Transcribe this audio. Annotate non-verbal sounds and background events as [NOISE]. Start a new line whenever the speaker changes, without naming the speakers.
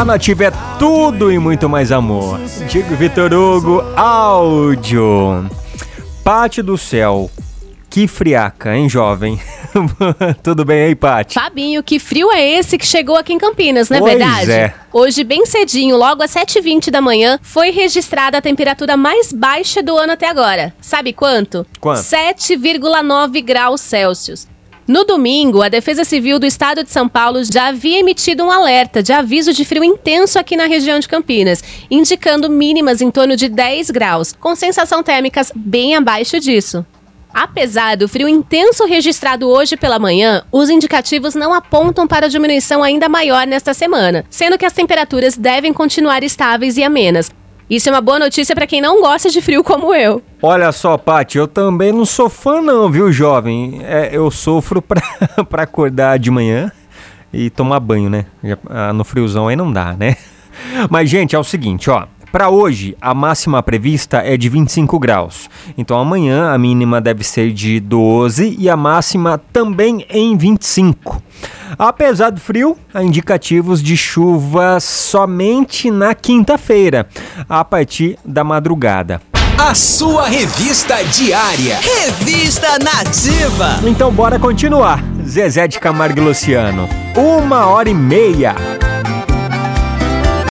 A nativa é tudo e muito mais amor. Digo Vitor Hugo, áudio. Pátio do céu. Que friaca, hein, jovem? [LAUGHS] Tudo bem aí, Paty?
Fabinho, que frio é esse que chegou aqui em Campinas, não é
pois
verdade?
É.
Hoje, bem cedinho, logo às 7h20 da manhã, foi registrada a temperatura mais baixa do ano até agora. Sabe quanto?
Quanto?
7,9 graus Celsius. No domingo, a Defesa Civil do Estado de São Paulo já havia emitido um alerta de aviso de frio intenso aqui na região de Campinas, indicando mínimas em torno de 10 graus, com sensação térmicas bem abaixo disso. Apesar do frio intenso registrado hoje pela manhã, os indicativos não apontam para diminuição ainda maior nesta semana, sendo que as temperaturas devem continuar estáveis e amenas. Isso é uma boa notícia para quem não gosta de frio como eu.
Olha só, Paty, eu também não sou fã não, viu, jovem? É, eu sofro [LAUGHS] pra acordar de manhã e tomar banho, né? Ah, no friozão aí não dá, né? Mas, gente, é o seguinte, ó. Para hoje, a máxima prevista é de 25 graus. Então amanhã a mínima deve ser de 12 e a máxima também em 25. Apesar do frio, há indicativos de chuva somente na quinta-feira, a partir da madrugada.
A sua revista diária. Revista Nativa.
Então bora continuar. Zezé de Camargo e Luciano. Uma hora e meia.